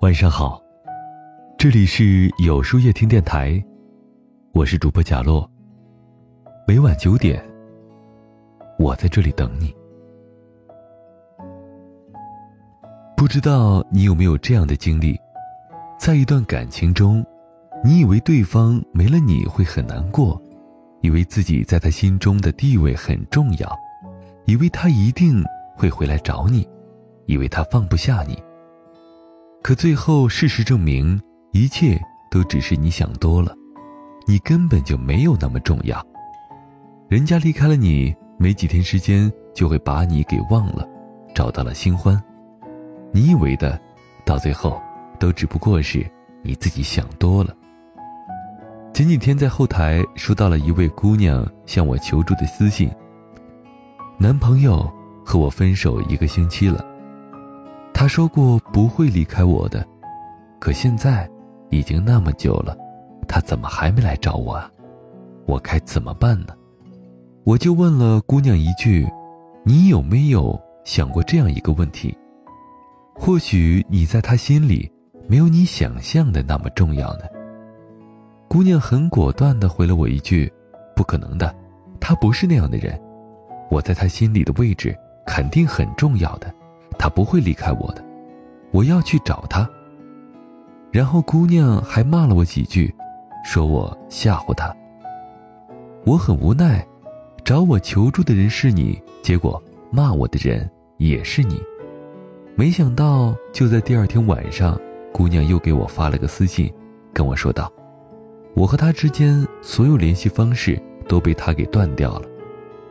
晚上好，这里是有书夜听电台，我是主播贾洛。每晚九点，我在这里等你。不知道你有没有这样的经历，在一段感情中，你以为对方没了你会很难过，以为自己在他心中的地位很重要，以为他一定会回来找你，以为他放不下你。可最后，事实证明，一切都只是你想多了，你根本就没有那么重要。人家离开了你，没几天时间就会把你给忘了，找到了新欢。你以为的，到最后，都只不过是你自己想多了。前几天在后台收到了一位姑娘向我求助的私信。男朋友和我分手一个星期了。他说过不会离开我的，可现在已经那么久了，他怎么还没来找我啊？我该怎么办呢？我就问了姑娘一句：“你有没有想过这样一个问题？或许你在他心里没有你想象的那么重要呢？”姑娘很果断地回了我一句：“不可能的，他不是那样的人，我在他心里的位置肯定很重要的。”他不会离开我的，我要去找他。然后姑娘还骂了我几句，说我吓唬她。我很无奈，找我求助的人是你，结果骂我的人也是你。没想到就在第二天晚上，姑娘又给我发了个私信，跟我说道：“我和他之间所有联系方式都被他给断掉了。”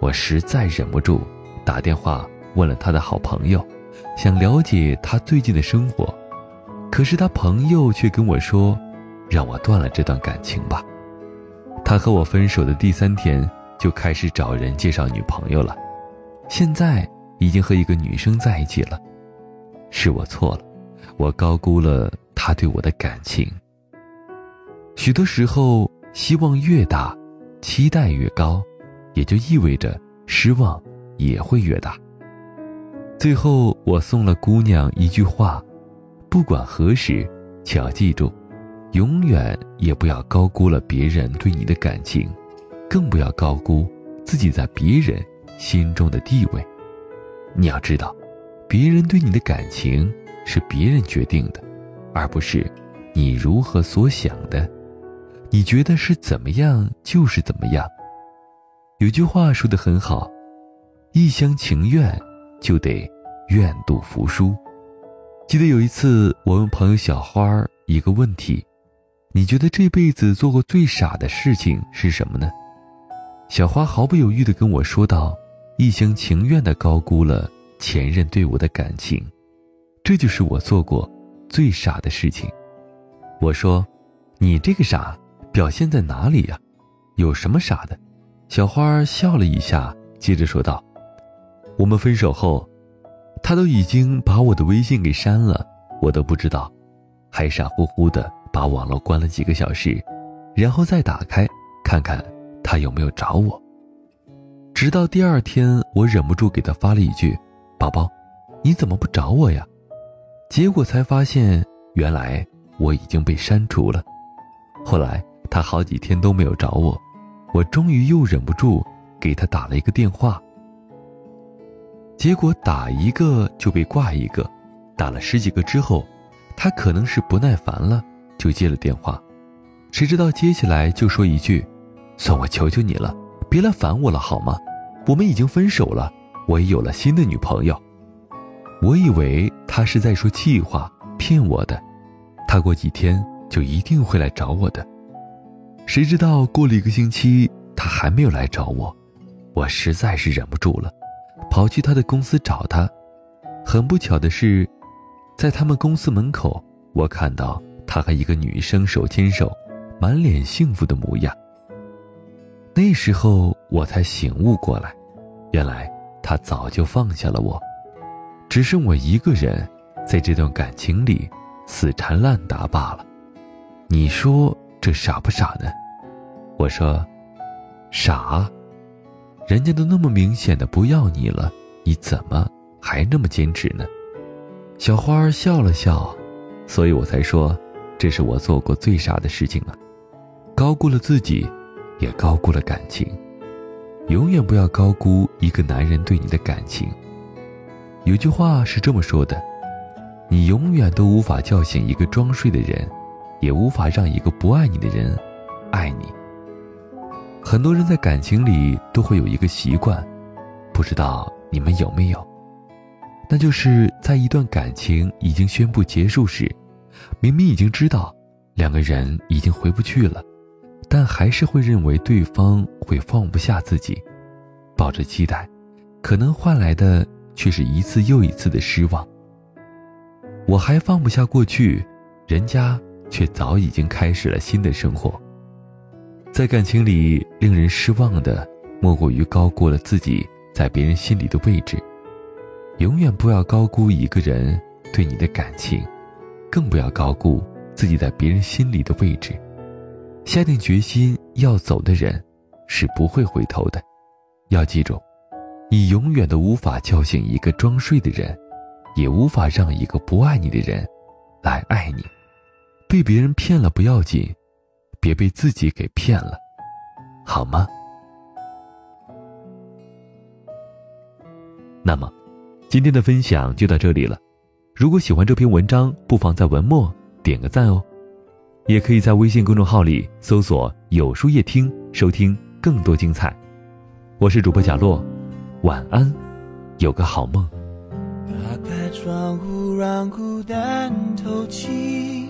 我实在忍不住，打电话问了他的好朋友。想了解他最近的生活，可是他朋友却跟我说：“让我断了这段感情吧。”他和我分手的第三天就开始找人介绍女朋友了，现在已经和一个女生在一起了。是我错了，我高估了他对我的感情。许多时候，希望越大，期待越高，也就意味着失望也会越大。最后，我送了姑娘一句话：不管何时，请要记住，永远也不要高估了别人对你的感情，更不要高估自己在别人心中的地位。你要知道，别人对你的感情是别人决定的，而不是你如何所想的。你觉得是怎么样就是怎么样。有句话说的很好：一厢情愿。就得愿赌服输。记得有一次，我问朋友小花一个问题：“你觉得这辈子做过最傻的事情是什么呢？”小花毫不犹豫地跟我说道：“一厢情愿地高估了前任对我的感情，这就是我做过最傻的事情。”我说：“你这个傻表现在哪里呀？有什么傻的？”小花笑了一下，接着说道。我们分手后，他都已经把我的微信给删了，我都不知道，还傻乎乎的把网络关了几个小时，然后再打开看看他有没有找我。直到第二天，我忍不住给他发了一句：“宝宝，你怎么不找我呀？”结果才发现，原来我已经被删除了。后来他好几天都没有找我，我终于又忍不住给他打了一个电话。结果打一个就被挂一个，打了十几个之后，他可能是不耐烦了，就接了电话。谁知道接起来就说一句：“算我求求你了，别来烦我了好吗？我们已经分手了，我也有了新的女朋友。”我以为他是在说气话，骗我的。他过几天就一定会来找我的。谁知道过了一个星期，他还没有来找我，我实在是忍不住了。跑去他的公司找他，很不巧的是，在他们公司门口，我看到他和一个女生手牵手，满脸幸福的模样。那时候我才醒悟过来，原来他早就放下了我，只剩我一个人在这段感情里死缠烂打罢了。你说这傻不傻呢？我说，傻。人家都那么明显的不要你了，你怎么还那么坚持呢？小花笑了笑，所以我才说，这是我做过最傻的事情了，高估了自己，也高估了感情。永远不要高估一个男人对你的感情。有句话是这么说的：你永远都无法叫醒一个装睡的人，也无法让一个不爱你的人爱你。很多人在感情里都会有一个习惯，不知道你们有没有？那就是在一段感情已经宣布结束时，明明已经知道两个人已经回不去了，但还是会认为对方会放不下自己，抱着期待，可能换来的却是一次又一次的失望。我还放不下过去，人家却早已经开始了新的生活。在感情里，令人失望的莫过于高估了自己在别人心里的位置。永远不要高估一个人对你的感情，更不要高估自己在别人心里的位置。下定决心要走的人，是不会回头的。要记住，你永远都无法叫醒一个装睡的人，也无法让一个不爱你的人来爱你。被别人骗了不要紧，别被自己给骗了，好吗？那么。今天的分享就到这里了，如果喜欢这篇文章，不妨在文末点个赞哦，也可以在微信公众号里搜索“有书夜听”收听更多精彩。我是主播贾洛，晚安，有个好梦。打开窗户，让孤单透气，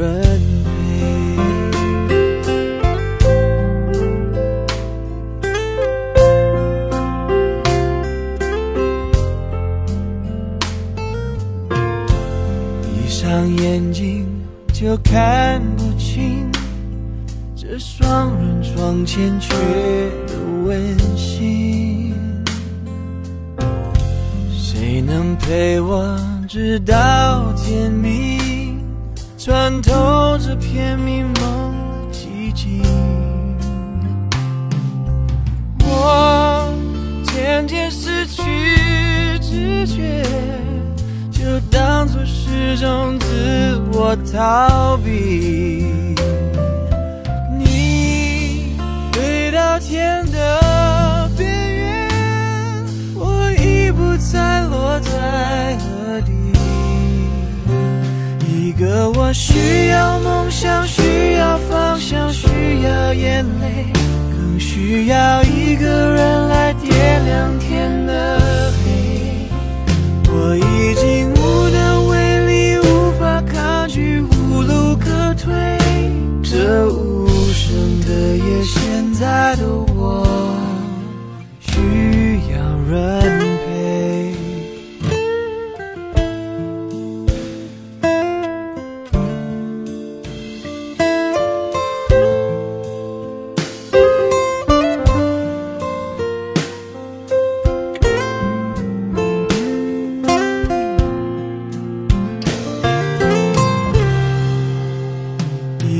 闭上。眼睛就看不清这双人床欠缺的温馨。谁能陪我直到天明，穿透这片迷蒙的寂静？我渐渐失去知觉，就当作是种自。我逃避，眼泪，更需要一个人来点亮天。